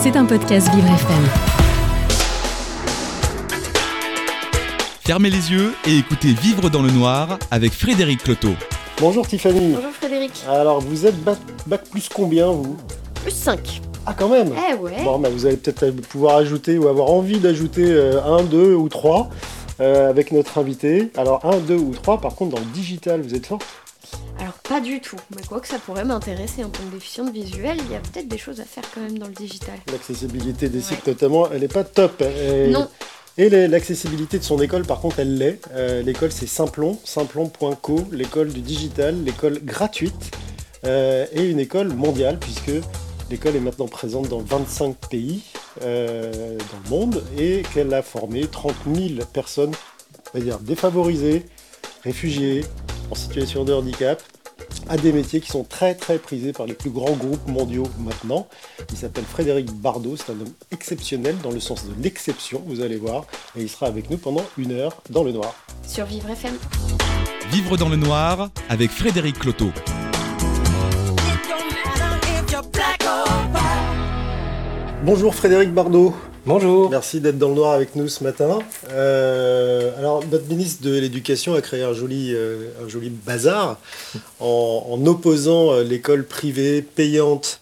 C'est un podcast Vivre FM. Fermez les yeux et écoutez Vivre dans le noir avec Frédéric Cloteau. Bonjour Tiffany. Bonjour Frédéric. Alors vous êtes bac, bac plus combien vous? Plus 5. Ah quand même? Eh ouais. Bon, bah, vous allez peut-être pouvoir ajouter ou avoir envie d'ajouter euh, un, deux ou trois euh, avec notre invité. Alors un, deux ou trois, par contre dans le digital, vous êtes fort Alors pas du tout. Mais quoi que ça pourrait m'intéresser en tant que déficiente visuelle, il y a peut-être des choses à faire quand même dans le digital. L'accessibilité des Ouais. sites notamment, elle n'est pas top. Et- Non. Et l'accessibilité de son école, par contre, elle l'est. Euh, l'école, c'est Simplon, simplon.co, l'école du digital, l'école gratuite euh, et une école mondiale, puisque l'école est maintenant présente dans 25 pays euh, dans le monde et qu'elle a formé 30 000 personnes, on va dire défavorisées, réfugiés, en situation de handicap, à des métiers qui sont très très prisés par les plus grands groupes mondiaux maintenant. Il s'appelle Frédéric Bardot, c'est un homme exceptionnel dans le sens de l'exception, vous allez voir, et il sera avec nous pendant une heure dans le noir. Sur Vivre FM. Vivre dans le noir avec Frédéric Cloteau. Bonjour Frédéric Bardot, Bonjour. merci d'être dans le noir avec nous ce matin. Euh, alors notre ministre de l'Éducation a créé un joli, euh, bazar en, opposant euh, l'école privée payante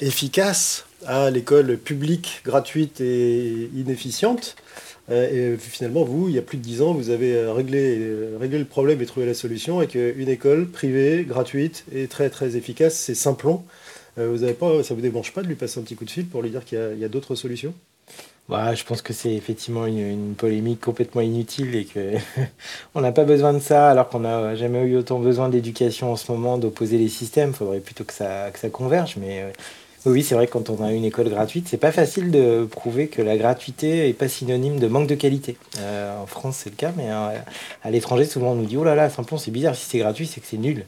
efficace à l'école publique gratuite et inefficiente. Et finalement, vous, il y a plus de 10 ans, vous avez réglé, réglé le problème et trouvé la solution avec une école privée, gratuite et très très efficace, c'est Simplon. Euh, vous avez pas, ça vous démange pas de lui passer un petit coup de fil pour lui dire qu'il y a, d'autres solutions? Bah, je pense que c'est effectivement une, polémique complètement inutile et que on n'a pas besoin de ça alors qu'on n'a jamais eu autant besoin d'éducation en ce moment, d'opposer les systèmes. Il faudrait plutôt que ça, que ça converge. Mais euh, oui, c'est vrai que quand on a une école gratuite, c'est pas facile de prouver que la gratuité est pas synonyme de manque de qualité. Euh, en France, c'est le cas, mais à l'étranger, souvent on nous dit Oh là là, Simplon, c'est bizarre, si c'est gratuit, c'est que c'est nul.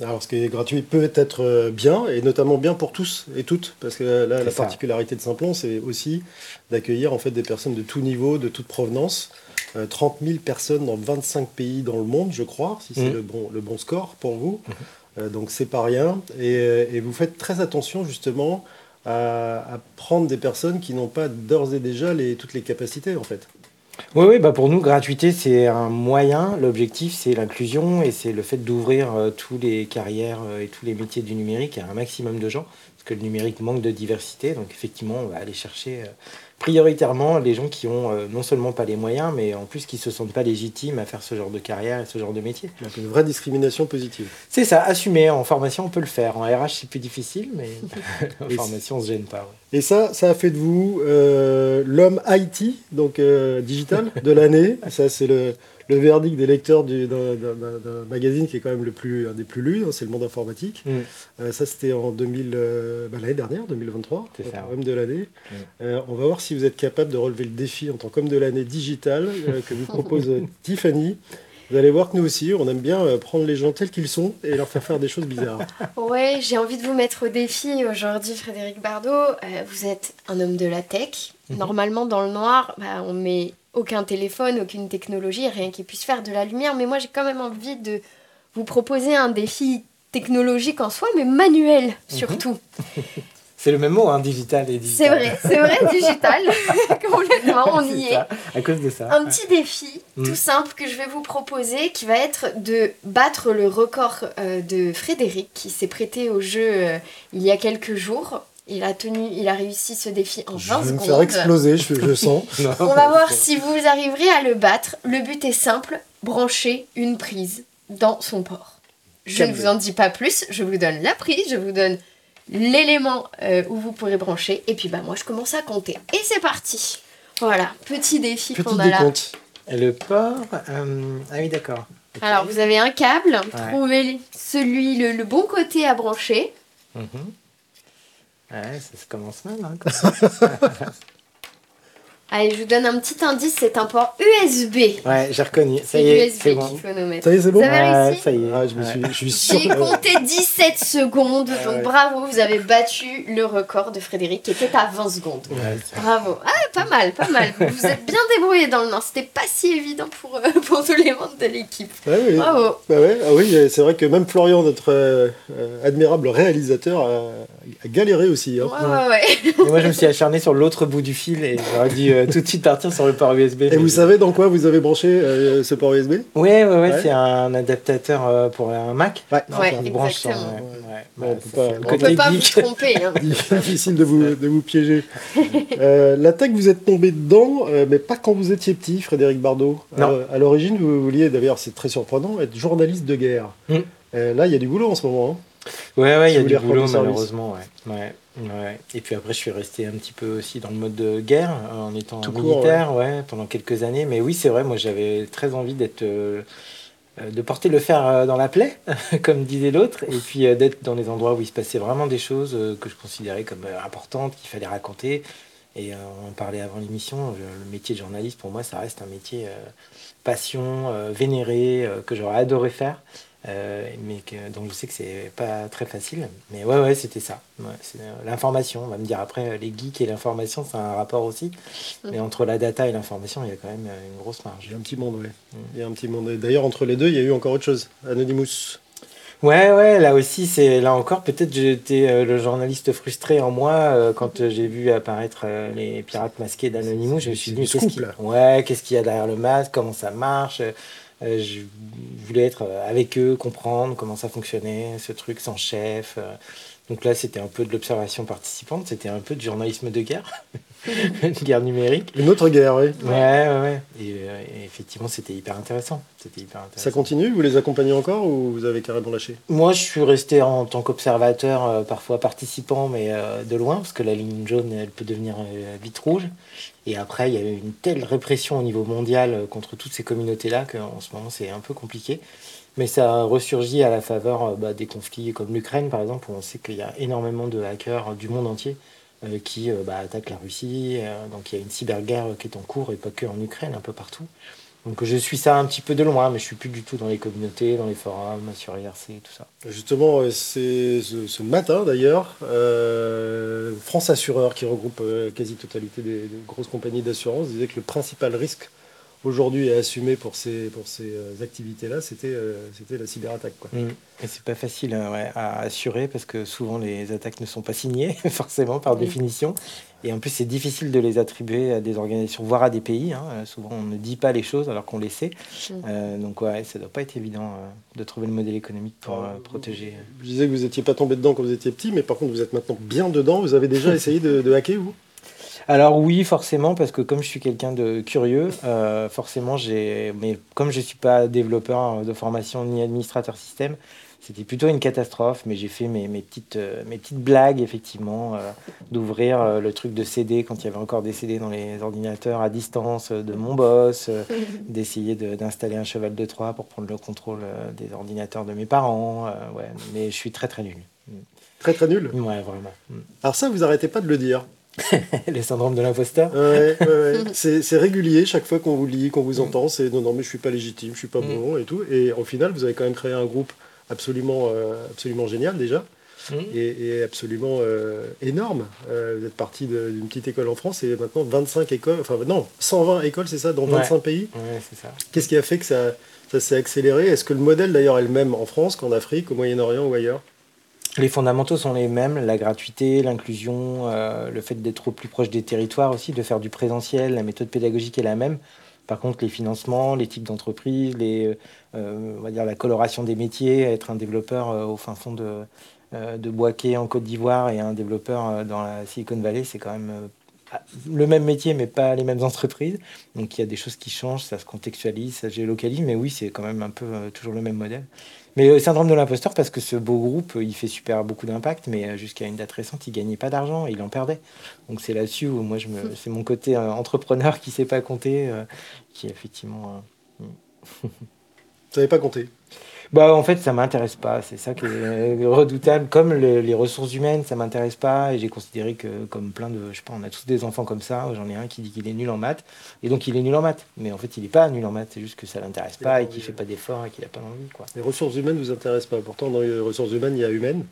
Alors, ce qui est gratuit peut être euh, bien, et notamment bien pour tous et toutes, parce que là, la ça. particularité de Simplon, c'est aussi d'accueillir en fait des personnes de tout niveau, de toute provenance. Euh, 30 000 personnes dans 25 pays dans le monde, je crois, si c'est Mhm. le, bon, le bon score pour vous. Euh, donc, c'est pas rien. Et, euh, et vous faites très attention justement à, à prendre des personnes qui n'ont pas d'ores et déjà les, toutes les capacités, en fait. Oui, oui, bah pour nous, gratuité, c'est un moyen. L'objectif, c'est l'inclusion et c'est le fait d'ouvrir euh, tous les carrières euh, et tous les métiers du numérique à un maximum de gens. Parce que le numérique manque de diversité. Donc, effectivement, on va aller chercher euh, prioritairement les gens qui ont euh, non seulement pas les moyens, mais en plus qui se sentent pas légitimes à faire ce genre de carrière et ce genre de métier. Donc, une vraie discrimination positive. C'est ça, assumer. En formation, on peut le faire. En RH, c'est plus difficile, mais en formation, on se gêne pas. ouais. Et ça, ça a fait de vous euh, l'homme IT, donc euh, digital, de l'année. Ça, c'est le, le verdict des lecteurs du- d'un magazine qui est quand même le plus, un des plus lus, hein, c'est le monde informatique. Mm. Euh, ça, c'était en 2000, euh, bah, l'année dernière, 2023, C'est ça, homme de l'année. Mm. Euh, on va voir si vous êtes capable de relever le défi en tant qu'homme de l'année digital euh, que vous propose Tiffany. Vous allez voir que nous aussi, on aime bien prendre les gens tels qu'ils sont et leur faire faire des choses bizarres. Ouais, j'ai envie de vous mettre au défi aujourd'hui, Frédéric Bardot. Euh, vous êtes un homme de la tech. Mhm. Normalement, dans le noir, bah, on met aucun téléphone, aucune technologie, rien qui puisse faire de la lumière. Mais moi, j'ai quand même envie de vous proposer un défi technologique en soi, mais manuel surtout. C'est le même mot, hein, digital et C'est digital. vrai, c'est vrai, digital. Complètement, on y C'est est. à cause de ça. Un petit défi Mm. tout simple que je vais vous proposer qui va être de battre le record euh, de Frédéric qui s'est prêté au jeu euh, il y a quelques jours. Il a, tenu, il a réussi ce défi en 20 Je vais me secondes. faire exploser, je, je sens. Non, On va voir si vous arriverez à le battre. Le but est simple, brancher une prise dans son port. Je ne vous en dis pas plus, je vous donne la prise, je vous donne l'élément euh, où vous pourrez brancher et puis bah moi je commence à compter. Et c'est parti. Voilà, petit défi Petit qu'on a là. Et le port. euh, Ah oui, d'accord. Alors, vous avez un câble, trouvez celui, le, le bon côté à brancher. Mhm. Ouais, ça se commence mal. Hein, quand même. Allez, je vous donne un petit indice, c'est un port USB. Ouais, j'ai reconnu. Ça C'est y est, USB c'est bon. faut nous. Ça y est, c'est bon Vous avez Ouais, réussi ça y est. Ah, je, me suis, je suis sûr. J'ai compté 17 secondes, donc ouais. bravo, vous avez battu le record de Frédéric qui était à 20 secondes. Ouais, Bravo. Ah, pas mal, pas mal. Vous vous êtes bien débrouillé dans le Nord. C'était pas si évident pour, euh, pour tous les membres de l'équipe. Ouais, oui. Bravo. Bah ouais, ah oui, c'est vrai que même Florian, notre euh, euh, admirable réalisateur, a, a galéré aussi. hein. Ouais, ouais, ouais. Et moi, je me suis acharné sur l'autre bout du fil et j'aurais dû euh, tout de suite partir sur le port USB. Et vous je- savez dans quoi vous avez branché euh, ce port USB Ouais, ouais, ouais, Ouais. c'est un adaptateur euh, pour un Mac. Ouais. Non, Ouais, qui branche sur- exactement. ouais, ouais. Bon, on Ouais, peut pas- on On peut pas vous tromper. hein. Difficile de vous, de vous piéger. Euh, la tech, vous êtes tombé dedans, euh, mais pas quand vous étiez petit, Frédéric Bardot. Non. Euh, à l'origine, vous vouliez, d'ailleurs, c'est très surprenant, être journaliste de guerre. Mm. Euh, là, il y a du boulot en ce moment. hein. Ouais, ouais, il y a du boulot malheureusement, ouais. ouais. Ouais. Et puis après, je suis resté un petit peu aussi dans le mode de guerre, euh, en étant Tout court, militaire, ouais. pendant quelques années. Mais oui, c'est vrai, moi j'avais très envie d'être, euh, euh, de porter le fer euh, dans la plaie, comme disait l'autre, et puis euh, d'être dans les endroits où il se passait vraiment des choses euh, que je considérais comme importantes, qu'il fallait raconter. Et on en parlait avant l'émission, le métier de journaliste, pour moi, ça reste un métier passion, vénéré, que j'aurais adoré faire. Euh, mais que, donc je sais que c'est pas très facile. Mais ouais, ouais, c'était ça. Ouais, euh, l'information, on va me dire après, euh, les geeks et l'information, c'est un rapport aussi. Mais entre la data et l'information, il y a quand même une grosse marge. Il y a un petit monde, oui. Mm. Il y a un petit monde. Et D'ailleurs, entre les deux, il y a eu encore autre chose. Anonymous. Ouais, ouais, là aussi, c'est là encore, peut-être j'étais euh, le journaliste frustré en moi euh, quand euh, j'ai vu apparaître euh, les pirates masqués d'Anonymous. Je me suis dit, qu'il ouais, qu'est-ce qu'il y a derrière le masque, comment ça marche? Euh, euh, je voulais être euh, avec eux, comprendre comment ça fonctionnait, ce truc sans chef. Donc là, c'était un peu de l'observation participante, c'était un peu de journalisme de guerre, de guerre numérique. Une autre guerre, oui. Ouais, ouais, ouais. Et, euh, et effectivement, c'était hyper intéressant. C'était hyper intéressant. Ça continue Vous les accompagnez encore ou vous avez carrément lâché? Moi, je suis resté en tant qu'observateur, euh, parfois participant, mais euh, de loin, parce que la ligne jaune, elle peut devenir vite rouge. Et après, il y a eu une telle répression au niveau mondial contre toutes ces communautés-là qu'en ce moment, c'est un peu compliqué. Mais ça ressurgit à la faveur euh, bah, des conflits comme l'Ukraine, par exemple, où on sait qu'il y a énormément de hackers euh, du monde entier euh, qui bah, attaquent la Russie. donc il y a une cyberguerre qui est en cours, et pas que en Ukraine, un peu partout. Donc je suis ça un petit peu de loin, mais je suis plus du tout dans les communautés, dans les forums, sur IRC, tout ça. Justement, c'est ce, matin d'ailleurs, France Assureur, qui regroupe quasi-totalité des grosses compagnies d'assurance, disait que le principal risque aujourd'hui à assumer pour ces, pour ces euh, activités-là, c'était euh, c'était la cyberattaque. Quoi. Mm. Et c'est pas facile euh, ouais, à assurer parce que souvent les attaques ne sont pas signées, forcément, par définition. Et en plus, c'est difficile de les attribuer à des organisations, voire à des pays. hein. Euh, Souvent, on ne dit pas les choses alors qu'on les sait. Euh, donc, ouais, ça doit pas être évident euh, de trouver le modèle économique pour protéger. Je disais que vous n'étiez pas tombé dedans quand vous étiez petit, mais par contre, vous êtes maintenant bien dedans. Vous avez déjà essayé de, de hacker, vous? Alors oui, forcément, parce que comme je suis quelqu'un de curieux, euh, forcément, j'ai. Mais comme je suis pas développeur de formation ni administrateur système, c'était plutôt une catastrophe. Mais j'ai fait mes, mes petites euh, mes petites blagues effectivement, euh, d'ouvrir euh, le truc de CD quand il y avait encore des CD dans les ordinateurs à distance euh, de mon boss, euh, d'essayer de- d'installer un cheval de Troie pour prendre le contrôle des ordinateurs de mes parents. euh, ouais, mais je suis très très nul. Très très nul? Ouais, vraiment. Alors ça, vous arrêtez pas de le dire. le syndrome de l'imposteur. Ouais, ouais, ouais. C'est régulier, chaque fois qu'on vous lit, qu'on vous entend, c'est non, non, mais je suis pas légitime, je suis pas Mm. bon et tout. Et au final, vous avez quand même créé un groupe absolument, euh, absolument génial déjà. Mm. et, et absolument euh, énorme. Euh, vous êtes parti d'une petite école en France et maintenant 25 écoles, enfin non, 120 écoles, c'est ça, dans 25 pays. Ouais. Qu'est-ce qui a fait que ça, ça s'est accéléré? Est-ce que le modèle d'ailleurs est le même en France qu'en Afrique, au Moyen-Orient ou ailleurs? Les fondamentaux sont les mêmes, la gratuité, l'inclusion, euh, le fait d'être au plus proche des territoires aussi, de faire du présentiel, la méthode pédagogique est la même. Par contre, les financements, les types d'entreprises, euh, la coloration des métiers, être un développeur euh, au fin fond de, euh, de en Côte d'Ivoire et un développeur euh, dans la Silicon Valley, c'est quand même le même métier, mais pas les mêmes entreprises. Donc il y a des choses qui changent, ça se contextualise, ça se géolocalise, mais oui, c'est quand même un peu toujours le même modèle. Mais le syndrome de l'imposteur, parce que ce beau groupe, il fait super beaucoup d'impact, mais euh, jusqu'à une date récente, il gagnait pas d'argent, il en perdait. Donc c'est là-dessus où moi, je me, c'est mon côté euh, entrepreneur qui sait pas compter, euh, qui effectivement. euh, Vous savez pas compter bah, en fait, ça m'intéresse pas. C'est ça qui est redoutable. Comme les ressources humaines, ça m'intéresse pas. Et j'ai considéré que, comme plein de. Je sais pas, on a tous des enfants comme ça. J'en ai un qui dit qu'il est nul en maths. Et donc, il est nul en maths. Mais en fait, il n'est pas nul en maths. C'est juste que ça l'intéresse pas et qu'il fait pas d'efforts et qu'il a pas d'envie. Quoi. Les ressources humaines vous intéressent pas. Pourtant, dans les ressources humaines, il y a humaine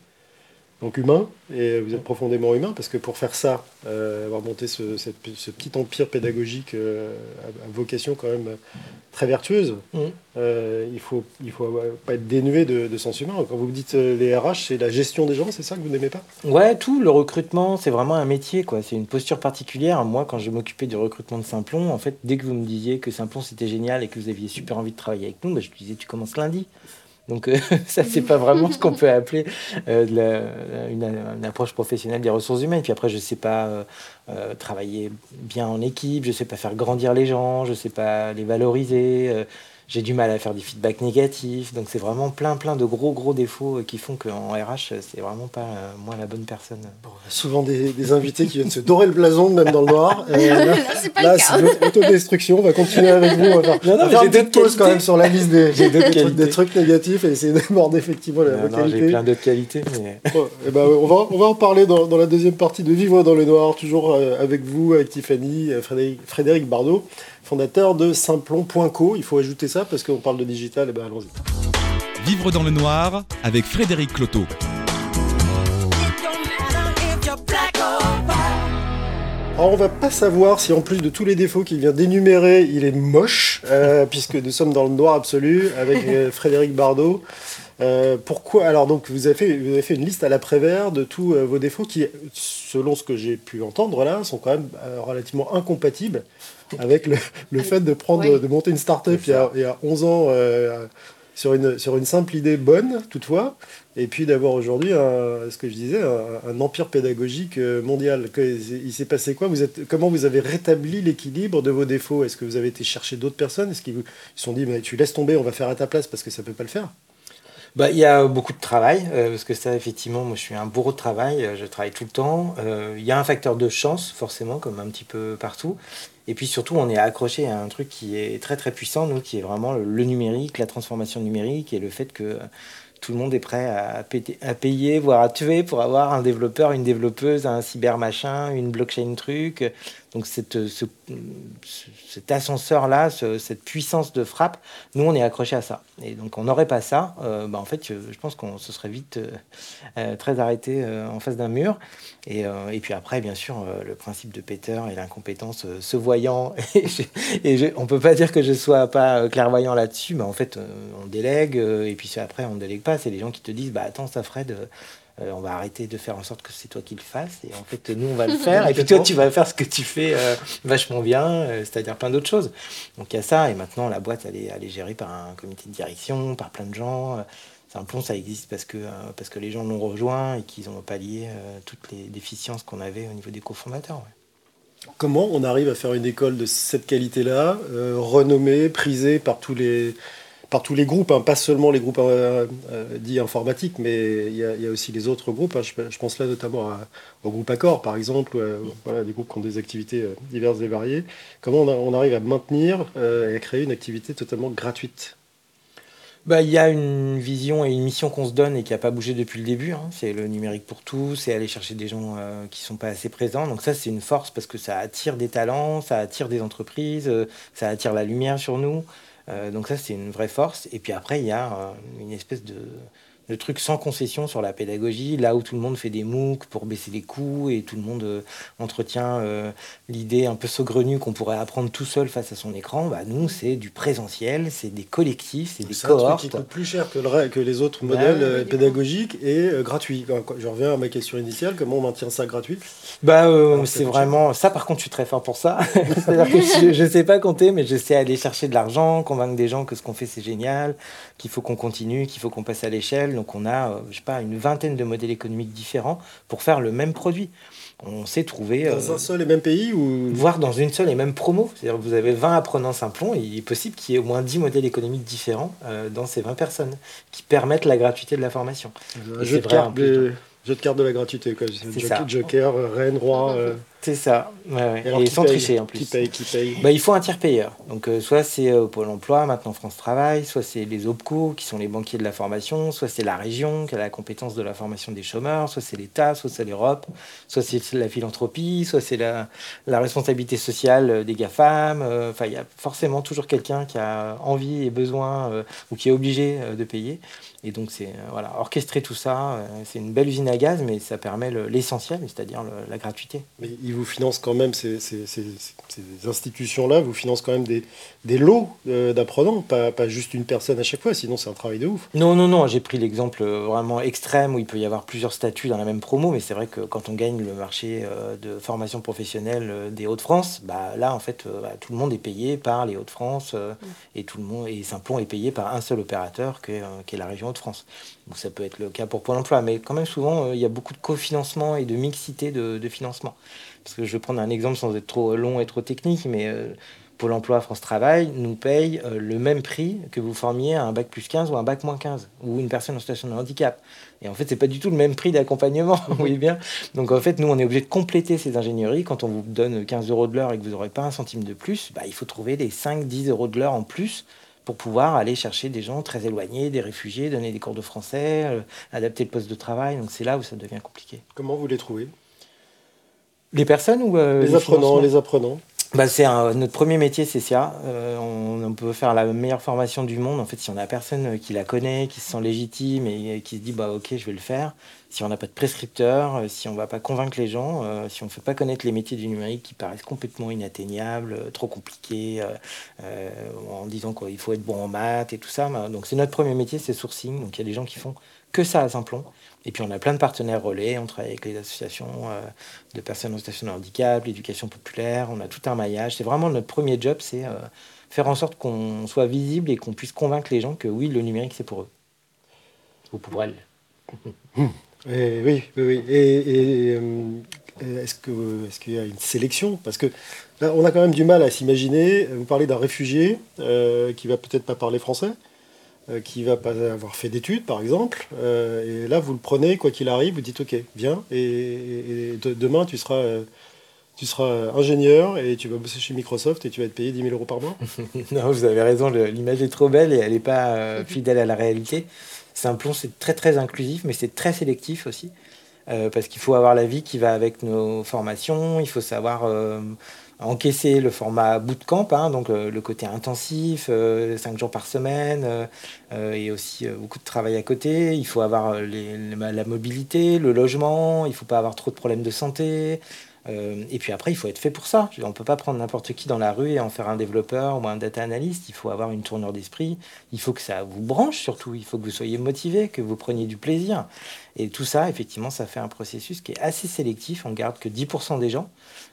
donc humain, et vous êtes profondément humain, parce que pour faire ça, euh, avoir monté ce, petit empire pédagogique euh, à, vocation quand même très vertueuse, mm. euh, il faut, il faut pas être dénué de, sens humain. Quand vous me dites les RH, c'est la gestion des gens, c'est ça que vous n'aimez pas? Ouais, tout, le recrutement, c'est vraiment un métier, quoi. C'est une posture particulière. Moi, quand je m'occupais du recrutement de Simplon, en fait, dès que vous me disiez que Simplon c'était génial et que vous aviez super envie de travailler avec nous, bah, je disais tu commences lundi. Donc euh, ça, c'est pas vraiment ce qu'on peut appeler euh, une, approche professionnelle des ressources humaines. Puis après, je sais pas euh, travailler bien en équipe, je sais pas faire grandir les gens, je sais pas les valoriser j'ai du mal à faire des feedbacks négatifs. Donc c'est vraiment plein, plein de gros, gros défauts euh, qui font qu'en RH, c'est vraiment pas euh, moi la bonne personne. souvent des, invités qui viennent se dorer le blason, même dans le noir. Euh, là, là, c'est autodestruction. On va continuer avec vous. On va faire, non, non, des pauses quand même sur la liste des, des, des, trucs négatifs et essayer d'aborder effectivement la, non, J'ai plein d'autres qualités. Mais... et eh ben, on, va, on va en parler dans, dans, la deuxième partie de Vivre dans le noir, toujours avec vous, avec Tiffany, Frédéric, Frédéric Bardot fondateur de Simplon.co. Il faut ajouter ça parce qu'on parle de digital, et eh ben allons-y. Vivre dans le noir avec Frédéric Cloteau. Alors on va pas savoir si en plus de tous les défauts qu'il vient d'énumérer, il est moche, euh, puisque nous sommes dans le noir absolu avec euh, Frédéric Bardot. Euh, pourquoi Alors donc vous avez, fait, vous avez fait une liste à l'après-vert de tous vos défauts qui, selon ce que j'ai pu entendre là, sont quand même relativement incompatibles avec le, fait de, prendre, de monter une start-up il, il, y a 11 ans euh, sur, une, sur une simple idée bonne, toutefois, et puis d'avoir aujourd'hui, ce que je disais, un, empire pédagogique euh, mondial. il s'est passé quoi? Vous êtes, Comment vous avez rétabli l'équilibre de vos défauts? Est-ce que vous avez été chercher d'autres personnes? Est-ce qu'ils se sont dit, mais tu laisses tomber, on va faire à ta place parce que ça ne peut pas le faire? Bah, il y a beaucoup de travail, euh, parce que ça, effectivement, moi je suis un bourreau de travail, je travaille tout le temps. Il y a un facteur de chance, forcément, comme un petit peu partout. Et puis surtout, on est accroché à un truc qui est très très puissant, nous, qui est vraiment le, numérique, la transformation numérique et le fait que tout le monde est prêt à, à, payer, voire à tuer pour avoir un développeur, une développeuse, un cyber machin, une blockchain truc. Donc cette, ce, cet ascenseur-là, cette puissance de frappe, nous, on est accroché à ça. Et donc on n'aurait pas ça, euh, bah, en fait, je pense qu'on se serait vite euh, euh, très arrêté en face d'un mur. Et, et, puis après, bien sûr, le principe de Peter et l'incompétence se voyant. Et, on peut pas dire que je sois pas clairvoyant là-dessus, mais en fait, on délègue. Et puis après, on ne délègue pas. C'est les gens qui te disent, bah attends, ça Fred euh, on va arrêter de faire en sorte que c'est toi qui le fasses. Et en fait nous on va le faire. Et puis toi tu vas faire ce que tu fais euh, vachement bien euh, c'est-à-dire plein d'autres choses. Donc il y a ça. Et maintenant la boîte elle est, elle est gérée par un comité de direction par plein de gens. Plomb ça existe parce que parce que les gens l'ont rejoint et qu'ils ont pallié toutes les déficiences qu'on avait au niveau des cofondateurs Comment on arrive à faire une école de cette qualité-là, renommée, prisée par tous les, par tous les groupes, hein, pas seulement les groupes euh, euh, dits informatiques, mais il y, a aussi les autres groupes. Hein. je, pense là notamment au groupe Accor, par exemple, euh, voilà, des groupes qui ont des activités diverses et variées. Comment on, arrive à maintenir et à créer une activité totalement gratuite? Bah, il y a une vision et une mission qu'on se donne et qui n'a pas bougé depuis le début. Hein. C'est le numérique pour tous, c'est aller chercher des gens qui ne sont pas assez présents. Donc ça, c'est une force parce que ça attire des talents, ça attire des entreprises, ça attire la lumière sur nous. Euh, donc ça, c'est une vraie force. Et puis après, il y a euh, une espèce de le truc sans concession sur la pédagogie, là où tout le monde fait des MOOC pour baisser les coûts et tout le monde euh, entretient euh, l'idée un peu saugrenue qu'on pourrait apprendre tout seul face à son écran, bah, nous, c'est du présentiel, c'est des collectifs, c'est des cohortes. C'est qui coûte plus cher que, le, que les autres bah modèles euh, pédagogiques et gratuit. Je reviens à ma question initiale, comment on maintient ça gratuit? Bah, C'est vraiment... Ça, par contre, je suis très fort pour ça. C'est-à-dire que je ne sais pas compter, mais je sais aller chercher de l'argent, convaincre des gens que ce qu'on fait, c'est génial, qu'il faut qu'on continue, qu'il faut qu'on passe à l'échelle. Donc on a, euh, je sais pas, une vingtaine de modèles économiques différents pour faire le même produit. On s'est trouvé... Dans euh, un seul et même pays ou... Voire dans une seule et même promo. C'est-à-dire que vous avez 20 apprenants Simplon, et il est possible qu'il y ait au moins 10 modèles économiques différents euh, dans ces 20 personnes qui permettent la gratuité de la formation. Un jeu de cartes Jeu de cartes de la gratuité, quoi. C'est Joker, ça. Joker, reine, roi. C'est ça. Ouais, ouais. et sans paye tricher en plus. Qui paye, qui paye Bah, il faut un tiers payeur. Donc, euh, soit c'est euh, Pôle emploi, maintenant France Travail, soit c'est les OPCO, qui sont les banquiers de la formation, soit c'est la région, qui a la compétence de la formation des chômeurs, soit c'est l'État, soit c'est l'Europe, soit c'est la philanthropie, soit c'est la, la responsabilité sociale euh, des GAFAM. euh, Enfin, il y a forcément toujours quelqu'un qui a envie et besoin ou qui est obligé de payer. Et donc, c'est voilà, orchestrer tout ça, c'est une belle usine à gaz, mais ça permet le- l'essentiel, c'est-à-dire le- la gratuité. Mais ils vous financent quand même, ces, ces- ces- ces institutions-là, vous financent quand même des, des lots euh, d'apprenants, pas, pas juste une personne à chaque fois, sinon c'est un travail de ouf. Non, non, non, j'ai pris l'exemple euh, vraiment extrême où il peut y avoir plusieurs statuts dans la même promo, mais c'est vrai que quand on gagne le marché euh, de formation professionnelle des Hauts-de-France, bah, là, en fait, bah, tout le monde est payé par les Hauts-de-France euh, et tout le monde, et Simplon est payé par un seul opérateur qui est, qui est la région Hauts-de-France. Donc ça peut être le cas pour Pôle emploi, mais quand même souvent, il y a beaucoup de cofinancement et de mixité de, de financement. Parce que je vais prendre un exemple sans être trop long et trop technique, mais euh, Pôle emploi France Travail nous paye euh, le même prix que vous formiez un bac plus 15 ou un bac moins 15, ou une personne en situation de handicap. Et en fait, c'est pas du tout le même prix d'accompagnement, vous bien. Donc en fait, nous, on est obligé de compléter ces ingénieries. Quand on vous donne 15 euros de l'heure et que vous n'aurez pas un centime de plus, bah, il faut trouver les 5-10 euros de l'heure en plus pour pouvoir aller chercher des gens très éloignés, des réfugiés, donner des cours de français, euh, adapter le poste de travail. Donc c'est là où ça devient compliqué. Comment vous les trouvez? Les personnes ou euh, Les apprenants, les apprenants. bah, c'est notre premier métier, c'est ça. Euh, on, on peut faire la meilleure formation du monde. En fait, si on a personne qui la connaît, qui se sent légitime et, qui se dit bah ok, je vais le faire. Si on n'a pas de prescripteur, euh, si on va pas convaincre les gens, euh, si on ne fait pas connaître les métiers du numérique qui paraissent complètement inatteignables, euh, trop compliqués, euh, en disant qu'il faut être bon en maths et tout ça. bah, donc c'est notre premier métier, c'est sourcing. Donc il y a des gens qui font que ça à Simplon. Et puis on a plein de partenaires relais, on travaille avec les associations euh, de personnes en situation de handicap, l'éducation populaire, on a tout un maillage. C'est vraiment notre premier job, c'est euh, faire en sorte qu'on soit visible et qu'on puisse convaincre les gens que oui, le numérique c'est pour eux. Ou pour elles. Et oui, oui, oui. Et, et, euh, est-ce qu'il y a une sélection? Parce que là, on a quand même du mal à s'imaginer. Vous parlez d'un réfugié euh, qui va peut-être pas parler français, euh, qui va pas avoir fait d'études, par exemple. Euh, et là, vous le prenez, quoi qu'il arrive, vous dites OK, viens. Et, et- et de- demain, tu seras, euh, tu seras ingénieur et tu vas bosser chez Microsoft et tu vas être payé 10 000 euros par mois. non, vous avez raison, l'image est trop belle et elle n'est pas euh, fidèle à la réalité. Simplon, c'est très très inclusif, mais c'est très sélectif aussi. Euh, parce qu'il faut avoir la vie qui va avec nos formations, il faut savoir euh, encaisser le format bootcamp, hein, donc euh, le côté intensif, 5 jours par semaine, et aussi beaucoup de travail à côté. Il faut avoir la mobilité, le logement, il ne faut pas avoir trop de problèmes de santé. Euh, et puis après, il faut être fait pour ça. On ne peut pas prendre n'importe qui dans la rue et en faire un développeur ou un data analyst. Il faut avoir une tournure d'esprit. Il faut que ça vous branche surtout. Il faut que vous soyez motivé, que vous preniez du plaisir. Et tout ça, effectivement, ça fait un processus qui est assez sélectif. On garde que 10% des gens.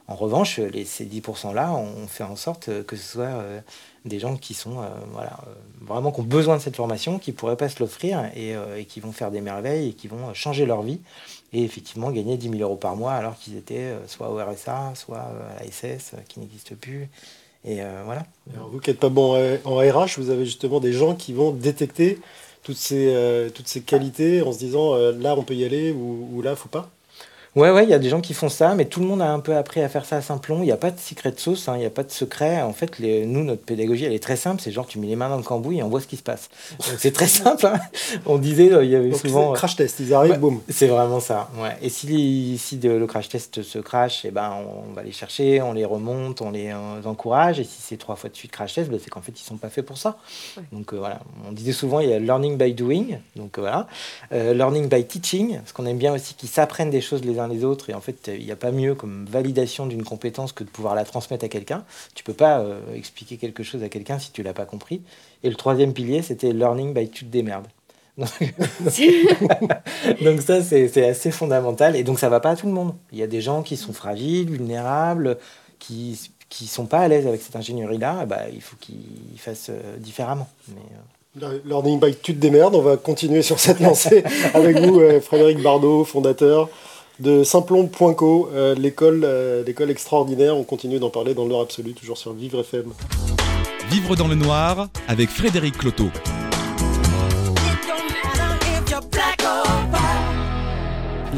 En revanche, ces 10%-là, on fait en sorte que ce soit euh, des gens qui sont euh, voilà, euh, vraiment qui ont besoin de cette formation, qui ne pourraient pas se l'offrir et, euh, qui vont faire des merveilles et qui vont changer leur vie et effectivement gagner 10 000 euros par mois alors qu'ils étaient euh, soit au RSA, soit euh, à la SS, euh, qui n'existe plus. Et euh, voilà. Alors, vous qui n'êtes pas bon en RH, vous avez justement des gens qui vont détecter toutes ces, euh, toutes ces qualités en se disant euh, là on peut y aller ou, ou là faut pas Ouais, ouais, il y a des gens qui font ça, mais tout le monde a un peu appris à faire ça à Simplon. Il n'y a pas de secret de sauce, hein, il n'y a pas de secret. En fait, les- nous, notre pédagogie, elle est très simple. C'est genre, tu mets les mains dans le cambouis et on voit ce qui se passe. C'est très simple. hein. On disait, euh, il y avait Donc, souvent. c'est crash test, ils arrivent, Ouais. boum. C'est vraiment ça. Ouais. Et si, les- si de- le crash test se crash, eh ben, on va les chercher, on les remonte, on les euh, encourage. Et si c'est trois fois de suite crash test, ben, c'est qu'en fait, ils sont pas faits pour ça. Ouais. Donc euh, voilà, on disait souvent, il y a learning by doing. Donc euh, voilà. Euh, learning by teaching, parce qu'on aime bien aussi qu'ils s'apprennent des choses les uns les autres. Et en fait, il n'y a pas mieux comme validation d'une compétence que de pouvoir la transmettre à quelqu'un. Tu peux pas euh, expliquer quelque chose à quelqu'un si tu l'as pas compris. Et le troisième pilier, c'était learning by tu te démerdes. Donc ça, c'est assez fondamental. Et donc ça va pas à tout le monde. Il y a des gens qui sont fragiles, vulnérables, qui qui sont pas à l'aise avec cette ingénierie-là. Bah, il faut qu'ils fassent euh, différemment. Mais, euh, Learning by tu te démerdes, on va continuer sur cette lancée avec vous, Frédéric Bardot, fondateur de Simplon.co, euh, l'école euh, l'école extraordinaire. On continue d'en parler dans l'heure absolue, toujours sur Vivre FM. Vivre dans le noir avec Frédéric Cloteau.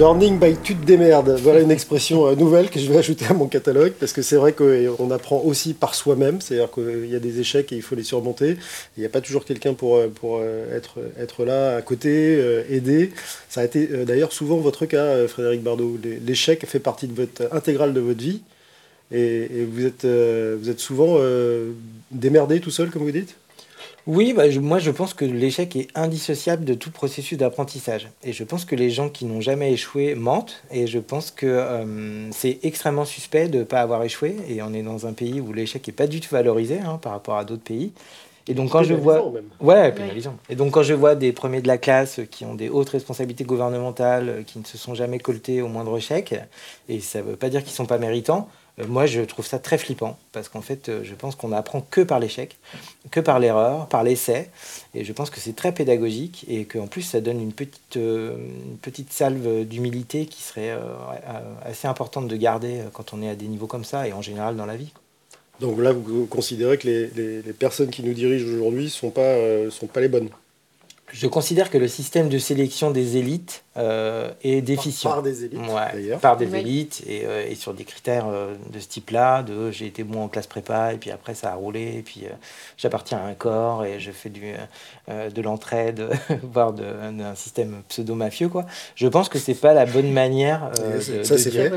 Learning by tu te démerdes. Voilà une expression euh, nouvelle que je vais ajouter à mon catalogue parce que c'est vrai qu'on apprend aussi par soi-même. C'est-à-dire qu'il y a des échecs et il faut les surmonter. Il n'y a pas toujours quelqu'un pour, euh, euh, être, là à côté, aider. Ça a été d'ailleurs souvent votre cas, Frédéric Bardot. L'échec fait partie intégrale de votre vie et, vous êtes souvent démerdé tout seul, comme vous dites? Oui, bah, moi je pense que l'échec est indissociable de tout processus d'apprentissage. Et je pense que les gens qui n'ont jamais échoué mentent. Et je pense que euh, c'est extrêmement suspect de ne pas avoir échoué. Et on est dans un pays où l'échec n'est pas du tout valorisé hein, par rapport à d'autres pays. Et donc quand je vois, ouais, pénalisant. Et donc quand je vois des premiers de la classe qui ont des hautes responsabilités gouvernementales, qui ne se sont jamais coltés au moindre échec, et ça ne veut pas dire qu'ils sont pas méritants, euh, moi, je trouve ça très flippant parce qu'en fait, euh, je pense qu'on n'apprend que par l'échec, que par l'erreur, par l'essai. Et je pense que c'est très pédagogique et qu'en plus, ça donne une petite, euh, une petite salve d'humilité qui serait assez importante de garder quand on est à des niveaux comme ça et en général dans la vie. Donc là, vous considérez que les, les, personnes qui nous dirigent aujourd'hui ne sont, pas, sont pas les bonnes je considère que le système de sélection des élites euh, est déficient. Par, des élites, d'ailleurs. Par des élites et, euh, et, sur des critères euh, de ce type-là, de j'ai été bon en classe prépa et puis après ça a roulé et puis j'appartiens à un corps et je fais du, de l'entraide, voire d'un système pseudo-mafieux. Quoi. Je pense que c'est pas la bonne manière de, ça, c'est fait.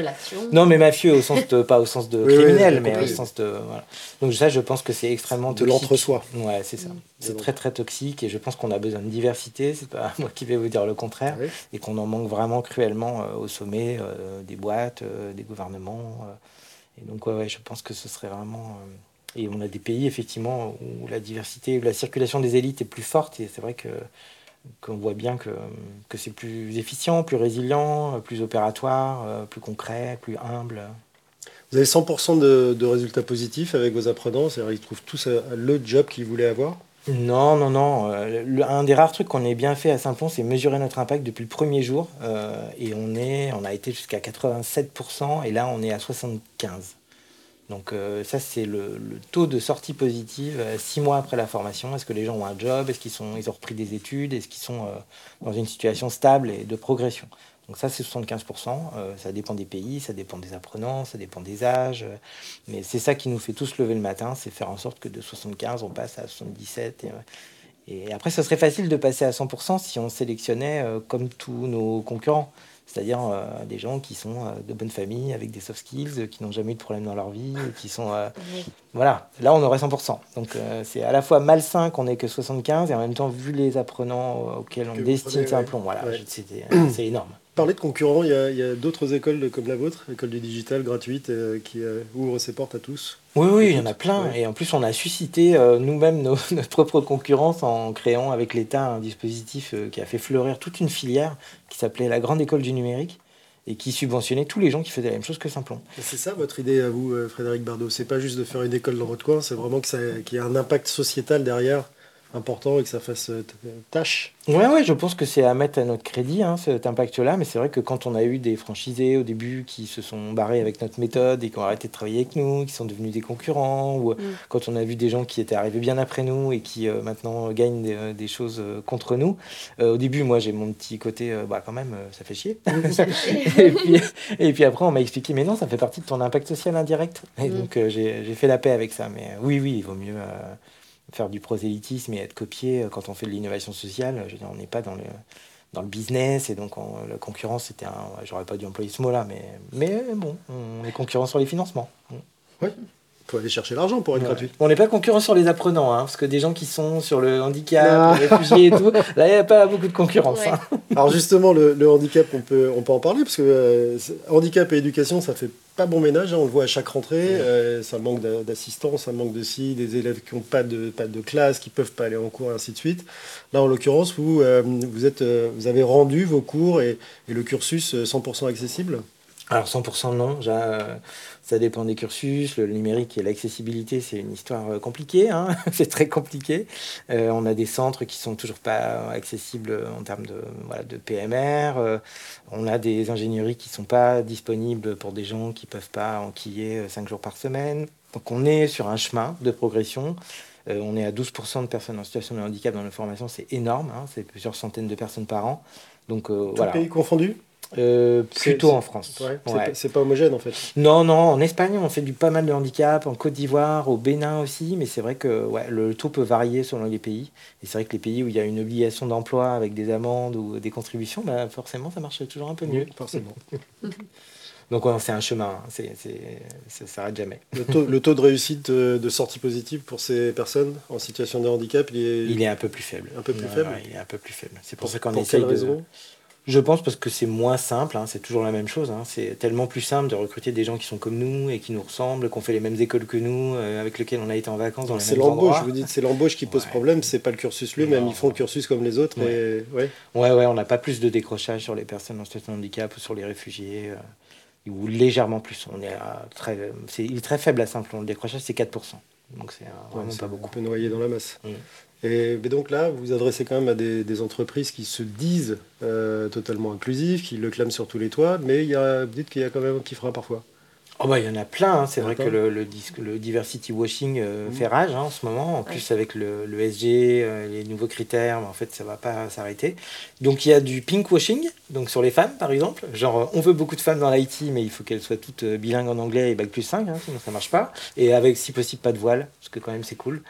Non, mais mafieux au sens de, pas au sens de criminel, mais au sens de... Voilà. Donc ça, je pense que c'est extrêmement De l'entre-soi. Ouais, c'est ça. Mm. C'est très très toxique et je pense qu'on a besoin de c'est pas moi qui vais vous dire le contraire, et qu'on en manque vraiment cruellement euh, au sommet euh, des boîtes, euh, des gouvernements. et donc ouais, je pense que ce serait vraiment... et on a des pays effectivement où la diversité, où la circulation des élites est plus forte, et c'est vrai que qu'on voit bien que, que c'est plus efficient, plus résilient, plus opératoire, plus concret, plus humble. Vous avez 100% de, de, résultats positifs avec vos apprenants, c'est-à-dire qu'ils trouvent tous le job qu'ils voulaient avoir? Non, non, non. Euh, un des rares trucs qu'on ait bien fait à Saint-Pon, c'est mesurer notre impact depuis le premier jour. Euh, et on, est, on a été jusqu'à 87%, et là, on est à 75%. Donc euh, ça, c'est le, taux de sortie positive six mois après la formation. Est-ce que les gens ont un job? Est-ce qu'ils ils ont repris des études? Est-ce qu'ils sont dans une situation stable et de progression? Donc ça, c'est 75%. Euh, ça dépend des pays, ça dépend des apprenants, ça dépend des âges. Euh, mais c'est ça qui nous fait tous lever le matin, c'est faire en sorte que de 75, on passe à 77. Et, et après, ce serait facile de passer à 100% si on sélectionnait euh, comme tous nos concurrents. C'est-à-dire des gens qui sont de bonne famille, avec des soft skills, qui n'ont jamais eu de problème dans leur vie, qui sont... Voilà, là on aurait 100%. Donc c'est à la fois malsain qu'on ait que 75 et en même temps, vu les apprenants auxquels on destine un plomb, voilà, c'est énorme. Parler de concurrents, il y a, d'autres écoles comme la vôtre, école du digital gratuite, euh, qui euh, ouvrent ses portes à tous. Oui, oui, il y en a plein. Et en plus, on a suscité euh, nous-mêmes notre propre concurrence en créant avec l'État un dispositif qui a fait fleurir toute une filière qui s'appelait la Grande École du Numérique et qui subventionnait tous les gens qui faisaient la même chose que Simplon. C'est ça votre idée à vous, Frédéric Bardot C'est pas juste de faire une école dans votre coin, c'est vraiment qu'il y a un impact sociétal derrière important et que ça fasse euh, tâche. Ouais, ouais, je pense que c'est à mettre à notre crédit, hein, cet impact-là. Mais c'est vrai que quand on a eu des franchisés au début qui se sont barrés avec notre méthode et qui ont arrêté de travailler avec nous, qui sont devenus des concurrents, ou mm. quand on a vu des gens qui étaient arrivés bien après nous et qui euh, maintenant gagnent des, euh, choses contre nous, au début, moi, j'ai mon petit côté, bah quand même, ça fait chier. et, puis, et, puis, après, on m'a expliqué, mais non, ça fait partie de ton impact social indirect. Et mm. donc, j'ai fait la paix avec ça. Mais oui, oui, il vaut mieux faire du prosélytisme et être copié euh, quand on fait de l'innovation sociale. On n'est pas dans le, dans le business et donc la concurrence, c'était un. J'aurais pas dû employer ce mot-là, mais, mais bon, on est concurrent sur les financements. Oui. Faut aller chercher l'argent pour être gratuit. On n'est pas concurrent sur les apprenants, hein, parce que des gens qui sont sur le handicap, les réfugiés et tout, là, il n'y a pas beaucoup de concurrence. Hein. Alors justement, le, handicap, on peut, on peut en parler, parce que euh, handicap et éducation, ça fait pas bon ménage, hein, on le voit à chaque rentrée, euh, ça manque d'assistants, ça manque de si, des élèves qui n'ont pas de, pas de classe, qui peuvent pas aller en cours, et ainsi de suite. Là, en l'occurrence, vous, euh, vous, êtes, vous avez rendu vos cours et, et le cursus 100% accessible? Alors 100% non, ça dépend des cursus. Le numérique et l'accessibilité, c'est une histoire euh, compliquée. Hein c'est très compliqué. Euh, on a des centres qui sont toujours pas accessibles en termes de, voilà, de PMR. Euh, on a des ingénieries qui sont pas disponibles pour des gens qui peuvent pas enquiller 5 jours par semaine. Donc on est sur un chemin de progression. on est à 12% de personnes en situation de handicap dans la formation, c'est énorme. Hein c'est plusieurs centaines de personnes par an. Donc Tout voilà. pays confondu? Euh, plutôt en France. Ouais, c'est Ouais. pas- C'est pas homogène en fait. Non, non, en Espagne, on fait du pas mal de handicap, en Côte d'Ivoire, au Bénin aussi, mais c'est vrai que ouais, le taux peut varier selon les pays. Et c'est vrai que les pays où il y a une obligation d'emploi avec des amendes ou des contributions, bah, forcément, ça marche toujours un peu mieux. Forcément. Donc, ouais, c'est un chemin, hein. ça s'arrête jamais. Le taux, le taux de réussite euh, de sortie positive pour ces personnes en situation de handicap, il est, Il est un peu plus faible. Un peu plus Ouais, faible ouais, Il est un peu plus faible. C'est pour, pour, ça qu'on essaye quelle de... raison? Je pense parce que c'est moins simple, hein, c'est toujours la même chose. hein. C'est tellement plus simple de recruter des gens qui sont comme nous et qui nous ressemblent, qui ont fait les mêmes écoles que nous, euh, avec lesquels on a été en vacances dans les C'est mêmes l'embauche, vous dis, c'est l'embauche qui pose Ouais. problème, c'est pas le cursus lui-même, ils font le cursus comme les autres, et ouais. Ouais, ouais, on n'a pas plus de décrochage sur les personnes en situation de handicap ou sur les réfugiés, euh, ou légèrement plus. On est à très, c'est, il est très faible à Simplon. Le décrochage, c'est 4%. Donc c'est euh, vraiment Ouais, pas beaucoup. Un peu noyé dans la masse. Mm. Et mais donc là, vous vous adressez quand même à des, des entreprises qui se disent euh, totalement inclusives, qui le clament sur tous les toits, mais il y a, vous dites qu'il y a quand même un petit frein parfois. Oh bah, il y en a plein, hein. c'est vrai que le, le, disque- le diversity washing euh, Mhm. fait rage hein, en ce moment, en plus avec le, le SG, euh, les nouveaux critères, mais en fait ça va pas s'arrêter. Donc il y a du pink washing, donc sur les femmes par exemple, genre on veut beaucoup de femmes dans l'IT, mais il faut qu'elles soient toutes bilingues en anglais et bac plus 5, hein, sinon ça marche pas, et avec si possible pas de voile, parce que quand même c'est cool.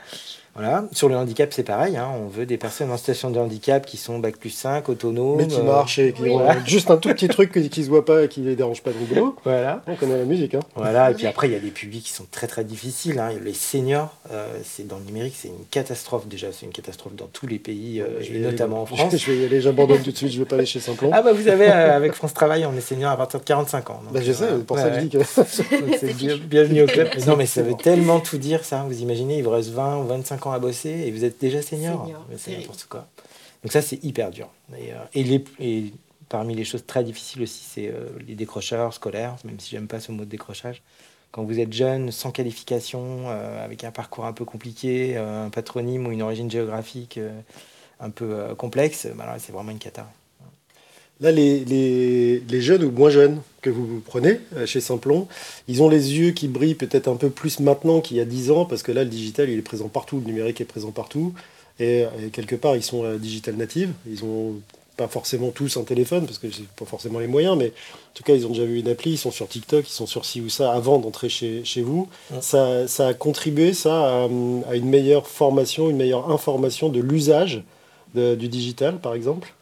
Voilà. Sur le handicap c'est pareil, hein, on veut des personnes en situation de handicap qui sont bac plus 5, autonomes. mais qui euh, marchent et qui oui. ont Voilà. juste un tout petit truc qui, qui se voit pas et qui les dérange pas le boulot. Voilà. On connaît la musique, hein. Voilà, et puis après, il y a des publics qui sont très très difficiles. hein. Les seniors, euh, c'est dans le numérique, c'est une catastrophe déjà. C'est une catastrophe dans tous les pays, euh, et aller, notamment en France. Je vais y aller, j'abandonne tout de suite, je vais pas aller chez Simplon. Ah bah vous avez, euh, avec France Travail, on est senior à partir de 45 ans. donc, bah, je sais, euh, pour ouais, ça que je dis que. C'est bien- bienvenue au club. Mais non, mais ça veut tellement tout dire, ça. Vous imaginez, il vous reste 20 ou 25 ans à bosser et vous êtes déjà senior. C'est n'importe quoi. Donc ça, c'est hyper dur. Et, euh, et, les, et parmi les choses très difficiles aussi, c'est euh, les décrocheurs scolaires, même si j'aime pas ce mot de décrochage. Quand vous êtes jeune, sans qualification, euh, avec un parcours un peu compliqué, euh, un patronyme ou une origine géographique un peu complexe, bah c'est vraiment une cata. Là, les, les, les jeunes ou moins jeunes que vous prenez euh, chez Simplon, ils ont les yeux qui brillent peut-être un peu plus maintenant qu'il y a 10 ans, parce que là, le digital, il est présent partout, le numérique est présent partout. Et, et quelque part, ils sont euh, digital natives. Ils ont pas forcément tous un téléphone, parce que c'est pas forcément les moyens, mais en tout cas, ils ont déjà vu une appli, ils sont sur TikTok, ils sont sur ci ou ça avant d'entrer chez, chez vous. Ouais. Ça, ça a contribué, ça, à, à une meilleure formation, une meilleure information de l'usage du digital, par exemple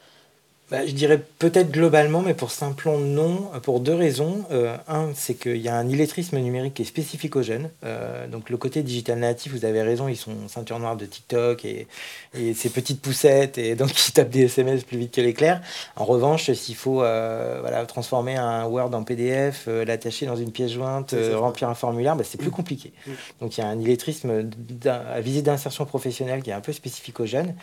Bah, je dirais peut-être globalement, mais pour Simplon, non, pour deux raisons. Euh, un, c'est qu'il y a un illettrisme numérique qui est spécifique aux jeunes. Euh, donc le côté digital natif, vous avez raison, ils sont ceinture noire de TikTok et, et ces petites poussettes, et donc ils tapent des SMS plus vite que l'éclir. En revanche, s'il faut euh, voilà, transformer un Word en PDF, l'attacher dans une pièce jointe, remplir un formulaire, bah, c'est plus compliqué. Mm. Donc il y a un illettrisme à visée d'insertion professionnelle qui est un peu spécifique aux jeunes.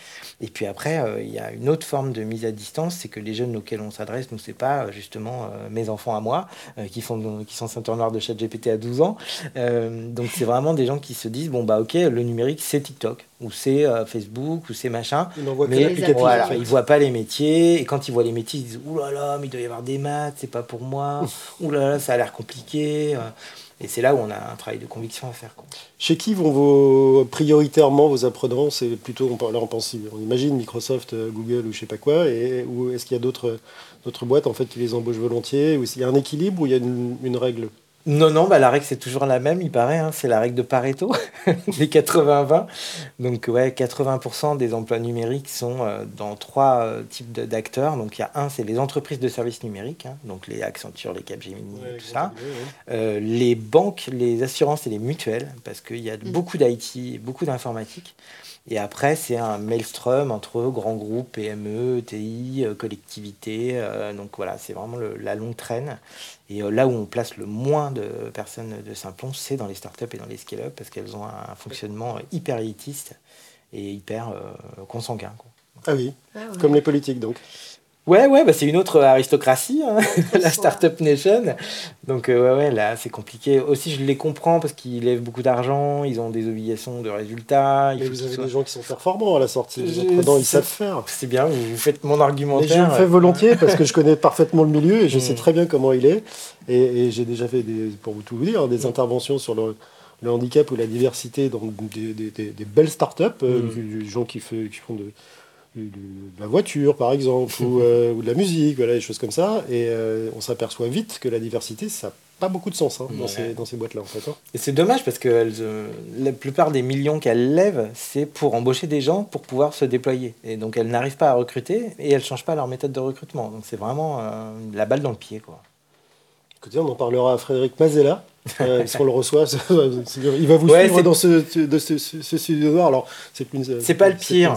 Et puis après, il y a une autre forme de mise à distance, c'est que les jeunes auxquels on s'adresse, nous, c'est pas euh, justement euh, mes enfants à moi, euh, qui, font, qui sont ceinture noire de chat GPT à 12 ans. Donc c'est vraiment des gens qui se disent, bon bah ok, le numérique, c'est TikTok, ou c'est Facebook, ou c'est machin. Ils n'en voient que Mais voilà, en fait. ils voient pas les métiers, et quand ils voient les métiers, ils disent, là, mais il doit y avoir des maths, c'est pas pour moi, là, ça a l'air compliqué. Et c'est là où on a un travail de conviction à faire. Chez qui vont vos prioritairement vos apprenants? C'est plutôt, on, là on pense, on imagine Microsoft, euh, Google ou je sais pas quoi, ou est-ce qu'il y a d'autres boîtes en fait qui les embauchent volontiers Ou s'il y a un équilibre ou il y a une règle? Non, non, bah, la règle c'est toujours la même, il paraît, hein, c'est la règle de Pareto, les 80-20. Donc ouais, 80% des emplois numériques sont euh, dans trois euh, types d'acteurs. Donc il y a un, c'est les entreprises de services numériques, hein, donc les Accenture, les Capgemini, tout ça. Euh, les banques, les assurances et les mutuelles, parce qu'il y a Mhm. beaucoup d'IT, beaucoup d'informatique. Et après, c'est un maelstrom entre grands groupes, PME, ETI, euh, collectivités. euh, donc voilà, c'est vraiment le- la longue traîne. Et euh, là où on place le moins de personnes de Simplon, c'est dans les startups et dans les scale-up, parce qu'elles ont un fonctionnement hyper élitiste et hyper euh, consanguin. quoi. Ah oui, Ah ouais. comme les politiques donc. Ouais, ouais, bah c'est une autre aristocratie, hein, la. Startup Nation. Donc, euh, ouais, ouais, là, c'est compliqué. Aussi, je les comprends parce qu'ils lèvent beaucoup d'argent, ils ont des obligations de résultats. Il Mais faut vous avez des gens qui sont performants à la sortie. Les apprenants, ils savent faire. C'est bien, vous faites mon Mais argumentaire. je le fais euh, volontiers parce que je connais parfaitement le milieu et je Mm. sais très bien comment il est. Et, et j'ai déjà fait, des, pour vous tout vous dire, des interventions sur le, le handicap ou la diversité dans des, des- des- des belles startups, euh, Mm. du- du- des gens qui, fait- qui font de, de la voiture, par exemple, ou, ou, de la musique, voilà, des choses comme ça. Et on s'aperçoit vite que la diversité, ça pas beaucoup de sens hein, dans, ces, dans, ces, boîtes-là en fait. Hein. Et c'est dommage parce que euh, la plupart des millions qu'elles lèvent, c'est pour embaucher des gens pour pouvoir se déployer. Et donc elles n'arrivent pas à recruter et elles ne changent pas leur méthode de recrutement. Donc c'est vraiment euh, la balle dans le pied. Quoi. Écoutez, on en parlera à Frédéric Mazella, euh, si on le reçoit. il va vous suivre dans ce, ce, studio noir. Alors, c'est C'est pas le pire.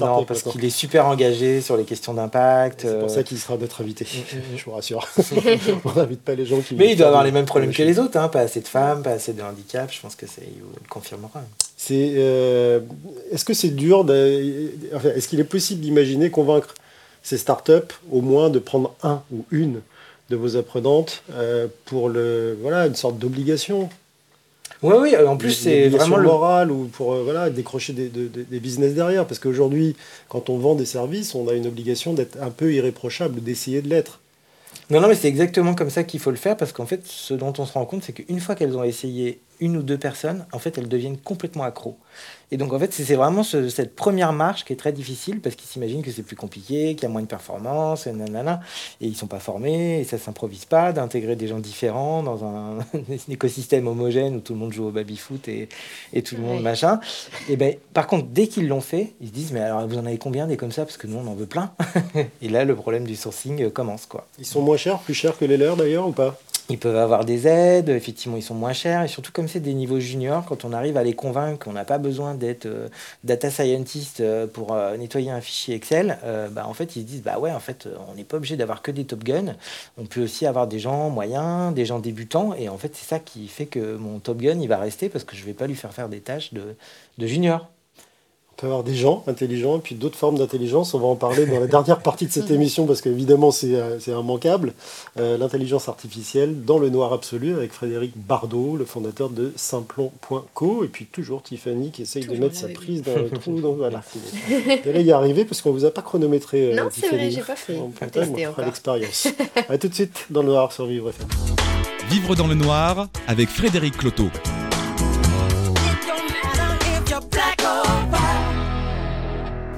non, parce qu'il est super engagé sur les questions d'impact. C'est pour ça qu'il sera notre invité. Mm, mm, mm. Je vous rassure. on n'invite pas les gens qui. Mais il doit avoir les mêmes problèmes que les autres. Hein. Pas assez de femmes, pas assez de handicap. Je pense que c'est. Il le confirmera. C'est. Euh, est-ce que c'est dur enfin, Est-ce qu'il est possible d'imaginer convaincre ces startups au moins de prendre un ou une de vos apprenantes euh, pour le, voilà, une sorte d'obligation. Oui, oui, en plus c'est vraiment le moral ou pour euh, voilà, décrocher des, des, business derrière. Parce qu'aujourd'hui, quand on vend des services, on a une obligation d'être un peu irréprochable, d'essayer de l'être. Non, non, mais c'est exactement comme ça qu'il faut le faire parce qu'en fait, ce dont on se rend compte, c'est qu'une fois qu'elles ont essayé une ou deux personnes, en fait, elles deviennent complètement accros. Et donc, en fait, c'est vraiment cette première marche qui est très difficile parce qu'ils s'imaginent que c'est plus compliqué, qu'il y a moins de performance, et nanana, et ils sont pas formés, et ça s'improvise pas d'intégrer des gens différents dans un, écosystème homogène où tout le monde joue au baby-foot et, et, tout le monde machin. Et ben, par contre, dès qu'ils l'ont fait, ils se disent, mais alors, vous en avez combien des comme ça? Parce que nous, on en veut plein. et là, le problème du sourcing commence, quoi. Ils sont moins chers, plus chers que les leurs d'ailleurs, ou pas? Ils peuvent avoir des aides, effectivement ils sont moins chers, et surtout comme c'est des niveaux juniors, quand on arrive à les convaincre qu'on n'a pas besoin d'être euh, data scientist euh, pour euh, nettoyer un fichier Excel, bah, en fait ils se disent bah ouais en fait on n'est pas obligé d'avoir que des top guns, on peut aussi avoir des gens moyens, des gens débutants, et en fait c'est ça qui fait que mon top gun il va rester parce que je vais pas lui faire faire des tâches de, de junior. On peut avoir des gens intelligents et puis d'autres formes d'intelligence. On va en parler dans la dernière partie de cette émission parce qu'évidemment c'est euh, immanquable. Euh, L'intelligence artificielle dans le noir absolu avec Frédéric Bardot, le fondateur de Simplon.co et puis toujours Tiffany qui essaye de mettre sa prise dans le trou. Donc voilà. Vous allez y arriver parce qu'on vous a pas chronométré. Euh, non, c'est vrai, j'ai pas fait. On, on l'expérience. à tout de suite dans le noir sur Vivre FM. Vivre dans le noir avec Frédéric Cloteau.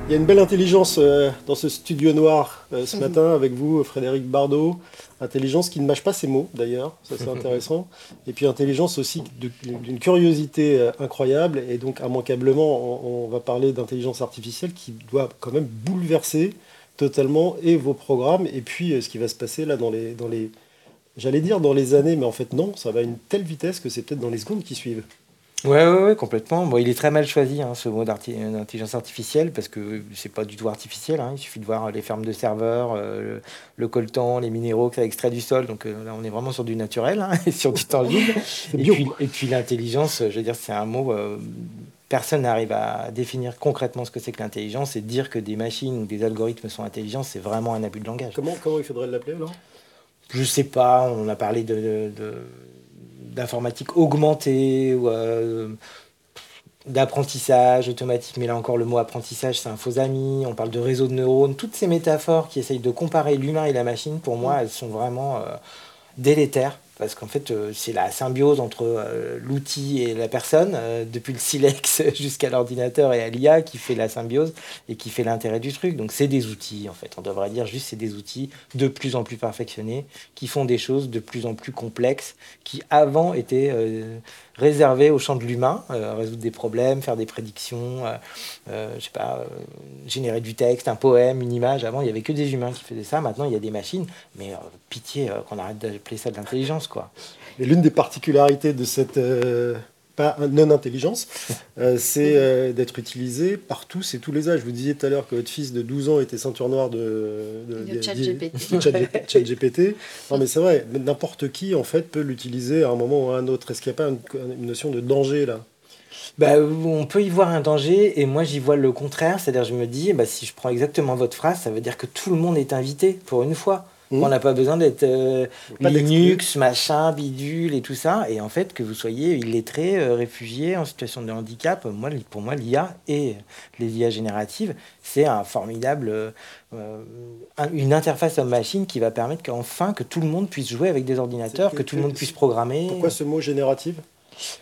Il y a une belle intelligence euh, dans ce studio noir euh, ce mhm. matin avec vous, Frédéric Bardot. Intelligence qui ne mâche pas ses mots d'ailleurs, ça c'est intéressant. Et puis intelligence aussi d'une curiosité euh, incroyable. Et donc immanquablement, on, va parler d'intelligence artificielle qui doit quand même bouleverser totalement et vos programmes et puis ce qui va se passer là dans les, dans les j'allais dire dans les années, mais en fait non, ça va à une telle vitesse que c'est peut-être dans les secondes qui suivent. Ouais, ouais, ouais, complètement. Bon, il est très mal choisi, hein, ce mot d'intelligence artificielle, parce que c'est pas du tout artificiel. Hein. Il suffit de voir les fermes de serveurs, euh, le, coltan, les minéraux que ça extrait du sol. Donc euh, là, on est vraiment sur du naturel hein, et sur du tangible. et, puis, et puis l'intelligence, je veux dire, c'est un mot. Euh, personne n'arrive à définir concrètement ce que c'est que l'intelligence et dire que des machines ou des algorithmes sont intelligents, c'est vraiment un abus de langage. Comment, comment il faudrait l'appeler alors? Je sais pas, on a parlé de d'informatique augmentée ou euh, d'apprentissage automatique, mais là encore le mot apprentissage c'est un faux ami, on parle de réseau de neurones, toutes ces métaphores qui essayent de comparer l'humain et la machine, pour moi elles sont vraiment euh, délétères parce qu'en fait, euh, c'est la symbiose entre euh, l'outil et la personne, euh, depuis le silex jusqu'à l'ordinateur et à l'IA, qui fait la symbiose et qui fait l'intérêt du truc. Donc, c'est des outils, en fait. On devrait dire juste c'est des outils de plus en plus perfectionnés, qui font des choses de plus en plus complexes, qui avant étaient réservé au champ de l'humain, euh, résoudre des problèmes, faire des prédictions, euh, euh, je sais pas, générer du texte, un poème, une image. Avant, il n'y avait que des humains qui faisaient ça. Maintenant, il y a des machines. Mais pitié qu'on arrête d'appeler ça de l'intelligence, quoi. Et l'une des particularités de cette pas non-intelligence, euh, c'est euh, d'être utilisé par tous et tous les âges. Vous disiez tout à l'heure que votre fils de 12 ans était ceinture noire de, de, chat GPT. non, mais c'est vrai, n'importe qui, en fait, peut l'utiliser à un moment ou à un autre. Est-ce qu'il n'y a pas une, notion de danger, là? Bah, on peut y voir un danger et moi j'y vois le contraire, c'est-à-dire je me dis bah, si je prends exactement votre phrase, ça veut dire que tout le monde est invité pour une fois. Mmh. On n'a pas besoin d'être euh, Linux, machin, bidule et tout ça. Et en fait, que vous soyez illettré, euh, réfugié, en situation de handicap, moi, pour moi, l'IA et les IA génératives, c'est un formidable, euh, une interface homme-machine qui va permettre qu'enfin que tout le monde puisse jouer avec des ordinateurs, que tout le monde puisse programmer. Pourquoi ce mot générative?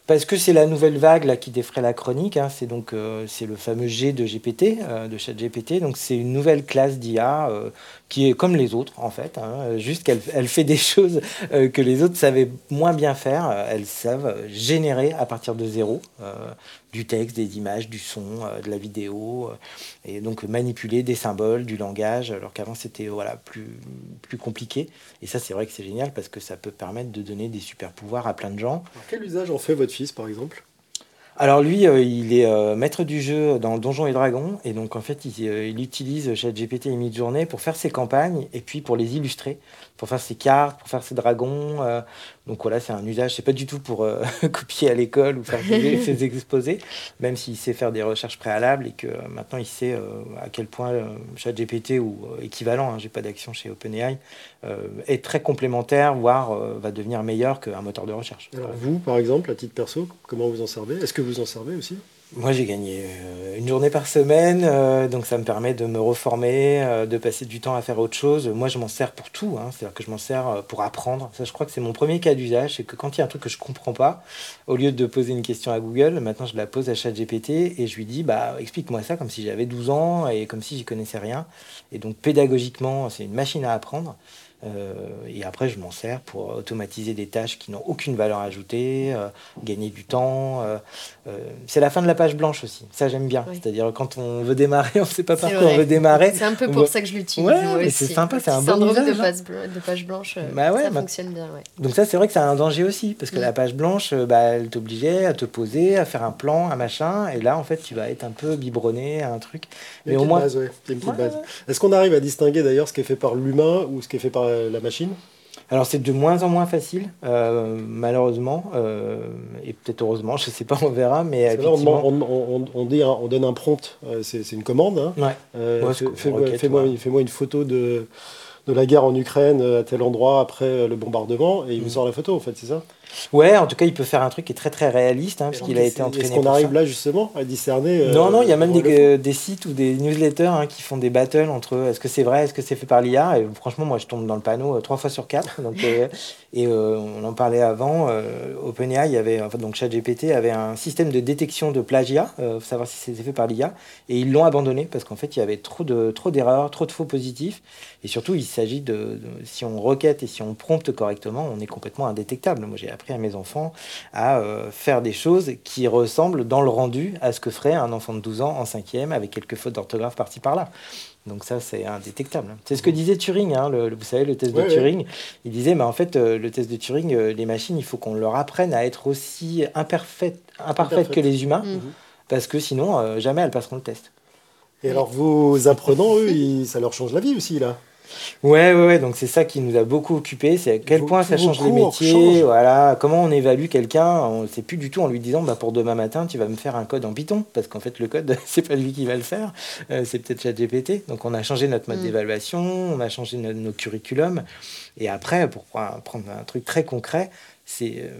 Parce que c'est la nouvelle vague là, qui défraie la chronique. Hein. C'est donc euh, c'est le fameux G de GPT, euh, de ChatGPT. Donc c'est une nouvelle classe d'IA euh, qui est comme les autres en fait. Hein. Juste qu'elle elle fait des choses que les autres savaient moins bien faire. Elles savent générer à partir de zéro du texte, des images, du son, de la vidéo, et donc manipuler des symboles, du langage, alors qu'avant c'était voilà plus plus compliqué. Et ça c'est vrai que c'est génial parce que ça peut permettre de donner des super pouvoirs à plein de gens. quel usage en fait votre fils, par exemple? Alors lui, euh, il est euh, maître du jeu dans Donjons et Dragons, et donc en fait, il, euh, il utilise ChatGPT et Midjourney pour faire ses campagnes, et puis pour les illustrer pour faire ses cartes, pour faire ses dragons. Euh, donc voilà, c'est un usage, c'est pas du tout pour euh, copier à l'école ou faire ses exposés, même s'il sait faire des recherches préalables et que euh, maintenant il sait à quel point ChatGPT ou équivalent, hein, j'ai pas d'action chez OpenAI, est très complémentaire, voire va devenir meilleur qu'un moteur de recherche. Alors vous, par exemple, à titre perso, comment vous en servez? Est-ce que vous en servez aussi? Moi, j'ai gagné euh, une journée par semaine, euh, donc ça me permet de me reformer, euh, de passer du temps à faire autre chose. Moi, je m'en sers pour tout, hein. c'est-à-dire que je m'en sers pour apprendre. Ça, je crois que c'est mon premier cas d'usage, c'est que quand il y a un truc que je comprends pas, au lieu de poser une question à Google, maintenant je la pose à ChatGPT et je lui dis, bah, explique-moi ça comme si j'avais 12 ans et comme si j'y connaissais rien. Et donc, pédagogiquement, c'est une machine à apprendre. Euh, et après, je m'en sers pour automatiser des tâches qui n'ont aucune valeur ajoutée, euh, gagner du temps. Euh, c'est la fin de la page blanche aussi. Ça, j'aime bien. C'est-à-dire, quand on veut démarrer, on ne sait pas par quoi on veut démarrer. C'est un peu pour ça que je l'utilise. Ouais, c'est sympa, c'est un bon usage. De, page, de page blanche, bah ça fonctionne bien. Donc, ça, c'est vrai que c'est un danger aussi. Parce que mm. la page blanche, bah, elle t'obligeait à te poser, à faire un plan, un machin. Et là, en fait, tu vas être un peu biberonné à un truc. Mais au moins. Est-ce qu'on arrive à distinguer d'ailleurs ce qui est fait par l'humain ou ce qui est fait par euh, la machine alors c'est de moins en moins facile, euh, malheureusement, euh, et peut-être heureusement, je ne sais pas, on verra, mais on, on, dit, on, donne un prompt, c'est une commande. Hein. Ouais. Fais-moi une photo de, de la guerre en Ukraine à tel endroit après le bombardement, et il vous mm. sort la photo, en fait, c'est ça? Ouais, en tout cas, il peut faire un truc qui est très très réaliste, hein, parce qu'il a été entraîné. Est-ce qu'on arrive là justement à discerner euh, Non, non, il y a même des, des, sites ou des newsletters hein, qui font des battles entre est-ce que c'est vrai, est-ce que c'est fait par l'IA. Et franchement, moi, je tombe dans le panneau euh, trois fois sur quatre. Donc, euh, et on en parlait avant. OpenAI avait, enfin, donc ChatGPT avait un système de détection de plagiat, pour savoir si c'était fait par l'IA, et ils l'ont abandonné parce qu'en fait, il y avait trop de trop d'erreurs, trop de faux positifs, et surtout, il s'agit de, de, si on requête et si on prompte correctement, on est complètement indétectable. Moi, j'ai appris à mes enfants à euh, faire des choses qui ressemblent dans le rendu à ce que ferait un enfant de 12 ans en cinquième avec quelques fautes d'orthographe par-ci par-là. Donc ça, c'est indétectable. C'est ce que disait Turing, hein, le, vous savez, le test de Turing. Il disait, mais en fait, euh, le test de Turing, euh, les machines, il faut qu'on leur apprenne à être aussi imparfaites, imparfaites que les humains, mhm. parce que sinon, jamais elles passeront le test. Et alors, vos apprenants, eux, ça leur change la vie aussi, là? Ouais, ouais, ouais, donc c'est ça qui nous a beaucoup occupé, c'est à quel point ça change les métiers, voilà, comment on évalue quelqu'un, on sait plus du tout en lui disant bah pour demain matin tu vas me faire un code en Python parce qu'en fait le code c'est pas lui qui va le faire, euh, c'est peut-être ChatGPT. Donc on a changé notre mode mm. d'évaluation, on a changé nos curriculums et après pour prendre un truc très concret, c'est euh,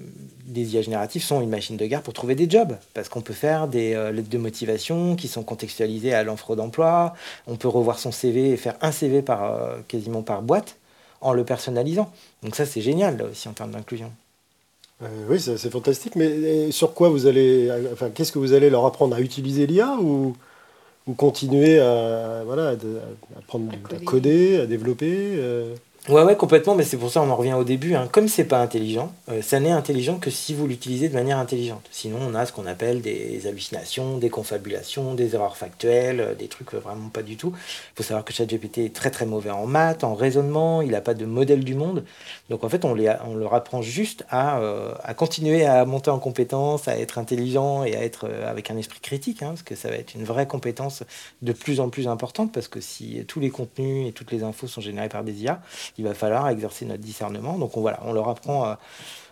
les IA génératifs sont une machine de guerre pour trouver des jobs parce qu'on peut faire des euh, lettres de motivation qui sont contextualisées à l'offre d'emploi. On peut revoir son CV et faire un CV par euh, quasiment par boîte en le personnalisant. Donc ça c'est génial là aussi en termes d'inclusion. oui, c'est fantastique. Mais sur quoi vous allez, enfin, qu'est-ce que vous allez leur apprendre? À utiliser l'IA ou, ou continuer à voilà à, apprendre à coder, à développer Ouais, ouais, complètement, mais c'est pour ça on en revient au début. Hein. Comme c'est pas intelligent, euh, ça n'est intelligent que si vous l'utilisez de manière intelligente. Sinon, on a ce qu'on appelle des hallucinations, des confabulations, des erreurs factuelles, euh, des trucs vraiment pas du tout. Il faut savoir que ChatGPT est très très mauvais en maths, en raisonnement, il n'a pas de modèle du monde. Donc en fait, on, les, on leur apprend juste à, euh, à continuer à monter en compétence, à être intelligent et à être avec un esprit critique, hein, parce que ça va être une vraie compétence de plus en plus importante, parce que si tous les contenus et toutes les infos sont générés par des IA, il va falloir exercer notre discernement. Donc on, voilà, on leur apprend euh,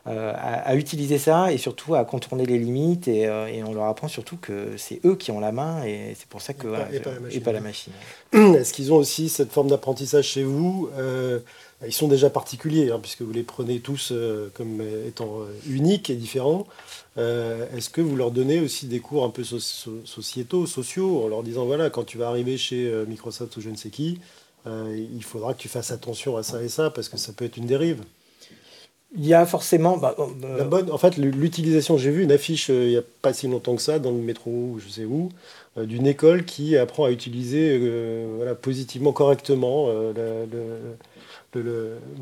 euh, à, utiliser ça et surtout à contourner les limites et, euh, et on leur apprend surtout que c'est eux qui ont la main et c'est pour ça que et, pas, la machine. Est-ce qu'ils ont aussi cette forme d'apprentissage chez vous Ils sont déjà particuliers hein, puisque vous les prenez tous comme étant uniques et différents. Est-ce que vous leur donnez aussi des cours un peu sociétaux, sociaux, en leur disant voilà, quand tu vas arriver chez Microsoft ou je ne sais qui, euh, il faudra que tu fasses attention à ça et ça parce que ça peut être une dérive. Il y a forcément. Bah, euh, La bonne, en fait, l'utilisation, j'ai vu une affiche il n'y a pas si longtemps que ça, dans le métro, je sais où, d'une école qui apprend à utiliser voilà, positivement, correctement la,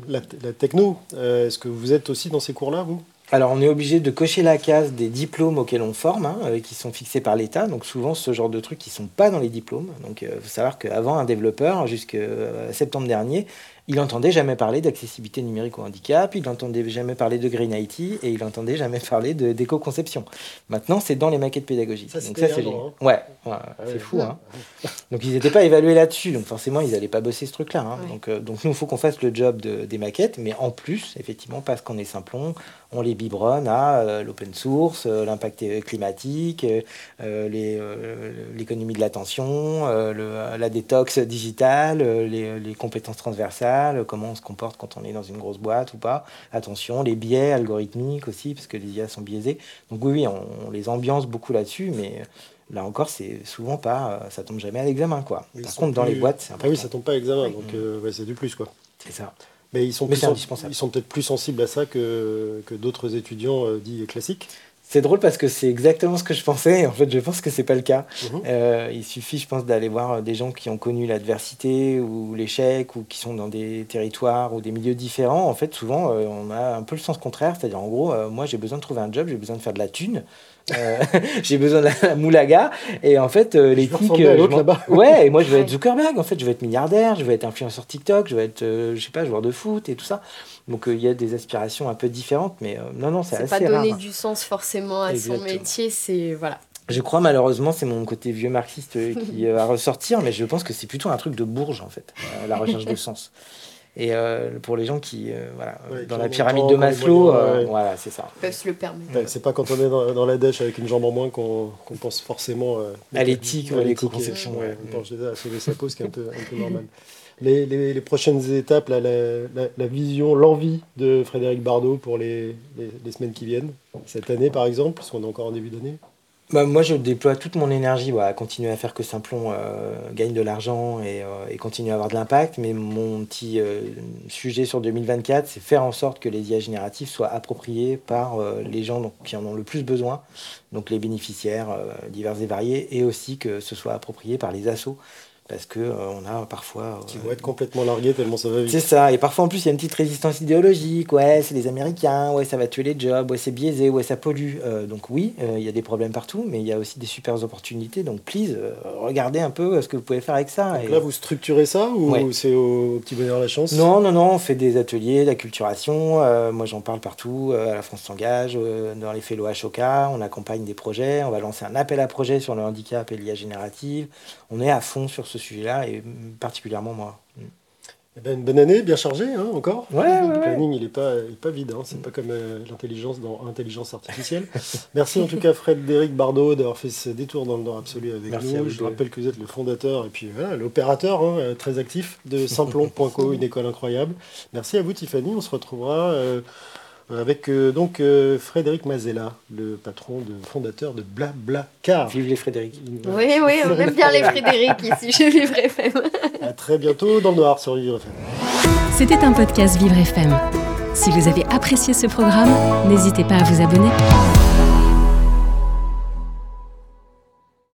la, techno. Est-ce que vous êtes aussi dans ces cours-là, vous? Alors, on est obligé de cocher la case des diplômes auxquels on forme, hein, euh, qui sont fixés par l'État. Donc, souvent, ce genre de trucs qui ne sont pas dans les diplômes. Donc, il euh, faut savoir qu'avant, un développeur, jusqu'à septembre dernier, il n'entendait jamais parler d'accessibilité numérique au handicap, il n'entendait jamais parler de Green IT et il n'entendait jamais parler d'éco-conception. Maintenant, c'est dans les maquettes pédagogiques. Ça, donc ça, c'est hein. ouais, ah c'est fou. Hein. Donc ils n'étaient pas évalués là-dessus, donc forcément, ils n'allaient pas bosser ce truc-là. Hein. Donc, euh, donc nous, il faut qu'on fasse le job des maquettes, mais en plus, effectivement, parce qu'on est simplon, on les biberonne à euh, l'open source, euh, l'impact climatique, l'économie de l'attention, la détox digitale, les, les compétences transversales comment on se comporte quand on est dans une grosse boîte ou pas. Attention, les biais algorithmiques aussi, parce que les IA sont biaisés. Donc oui, oui, on, les ambiance beaucoup là-dessus, mais là encore, c'est souvent pas, ça tombe jamais à l'examen, quoi. Par contre, dans les boîtes, c'est Ah oui, ça tombe pas à l'examen, donc euh, c'est du plus, quoi. C'est ça. Mais ils sont, ils sont peut-être plus sensibles à ça que, que d'autres étudiants euh, dits classiques. C'est drôle parce que c'est exactement ce que je pensais. En fait, je pense que c'est pas le cas. Mhm. Euh, il suffit, je pense, d'aller voir des gens qui ont connu l'adversité ou l'échec ou qui sont dans des territoires ou des milieux différents. En fait, souvent, euh, on a un peu le sens contraire. C'est-à-dire, en gros, euh, moi, j'ai besoin de trouver un job, j'ai besoin de faire de la thune. Euh, j'ai besoin de la moulaga. Et en fait, euh, l'éthique. Euh, ouais, et moi, je veux être Zuckerberg. En fait, je veux être milliardaire, je veux être influenceur TikTok, je veux être, je sais pas, joueur de foot et tout ça. Donc, il y a des aspirations un peu différentes, mais non, non, c'est assez pas donner du sens forcément à son métier, c'est. Voilà. Je crois malheureusement, c'est mon côté vieux marxiste qui va ressortir, mais je pense que c'est plutôt un truc de bourge en fait, la recherche de sens. Et euh, pour les gens qui, euh, voilà, dans la pyramide de Maslow, euh, voilà, c'est ça. Peuvent se le permettre. c'est pas quand on est dans, dans la dèche avec une jambe en moins qu'on pense forcément à l'éthique, à l'éco-conception. Ouais, on pense à sauver sa peau, ce qui est un peu, un peu normal. Les, les, les, prochaines étapes, la, la, la, vision, l'envie de Frédéric Bardot pour les, les, semaines qui viennent, cette année par exemple, parce qu'on est encore en début d'année bah, moi, je déploie toute mon énergie à continuer à faire que Simplon euh, gagne de l'argent et, euh, et, continue à avoir de l'impact. Mais mon petit euh, sujet sur 2024, c'est faire en sorte que les IA génératifs soient appropriés par les gens qui en ont le plus besoin, donc les bénéficiaires divers et variés, et aussi que ce soit approprié par les assos parce que euh, on a parfois qui vont être complètement largués tellement ça va vite. C'est ça et parfois en plus il y a une petite résistance idéologique. Ouais c'est les Américains ouais ça va tuer les jobs ouais c'est biaisé ouais ça pollue. Euh, donc oui euh, il y a des problèmes partout mais il y a aussi des super opportunités. Donc please regardez un peu ce que vous pouvez faire avec ça. Donc là vous structurez ça ou c'est au petit bonheur la chance? Non non non on fait des ateliers d'acculturation moi j'en parle partout à la France s'engage dans les fellows HOK on accompagne des projets on va lancer un appel à projet sur le handicap et l'IA générative. On est à fond sur ce sujet-là, et particulièrement moi. Eh ben, une bonne année, bien chargée hein, encore. Ouais, le planning, il n'est pas, pas vide. Hein. C'est pas comme euh, l'intelligence dans intelligence artificielle. Merci en tout cas, Frédéric Bardot, d'avoir fait ce détour dans le Nord absolu avec nous. Je rappelle que vous êtes le fondateur et puis voilà, l'opérateur hein, euh, très actif de Simplon.co, une école incroyable. Merci à vous, Tiffany. On se retrouvera. Euh, avec euh, donc euh, Frédéric Mazella, le patron de fondateur de Blablacar. Vive les Frédéric. Oui, oui, on aime bien les Frédéric ici chez Vivre FM. à très bientôt dans le noir sur Vivre FM. C'était un podcast Vivre FM. Si vous avez apprécié ce programme, n'hésitez pas à vous abonner.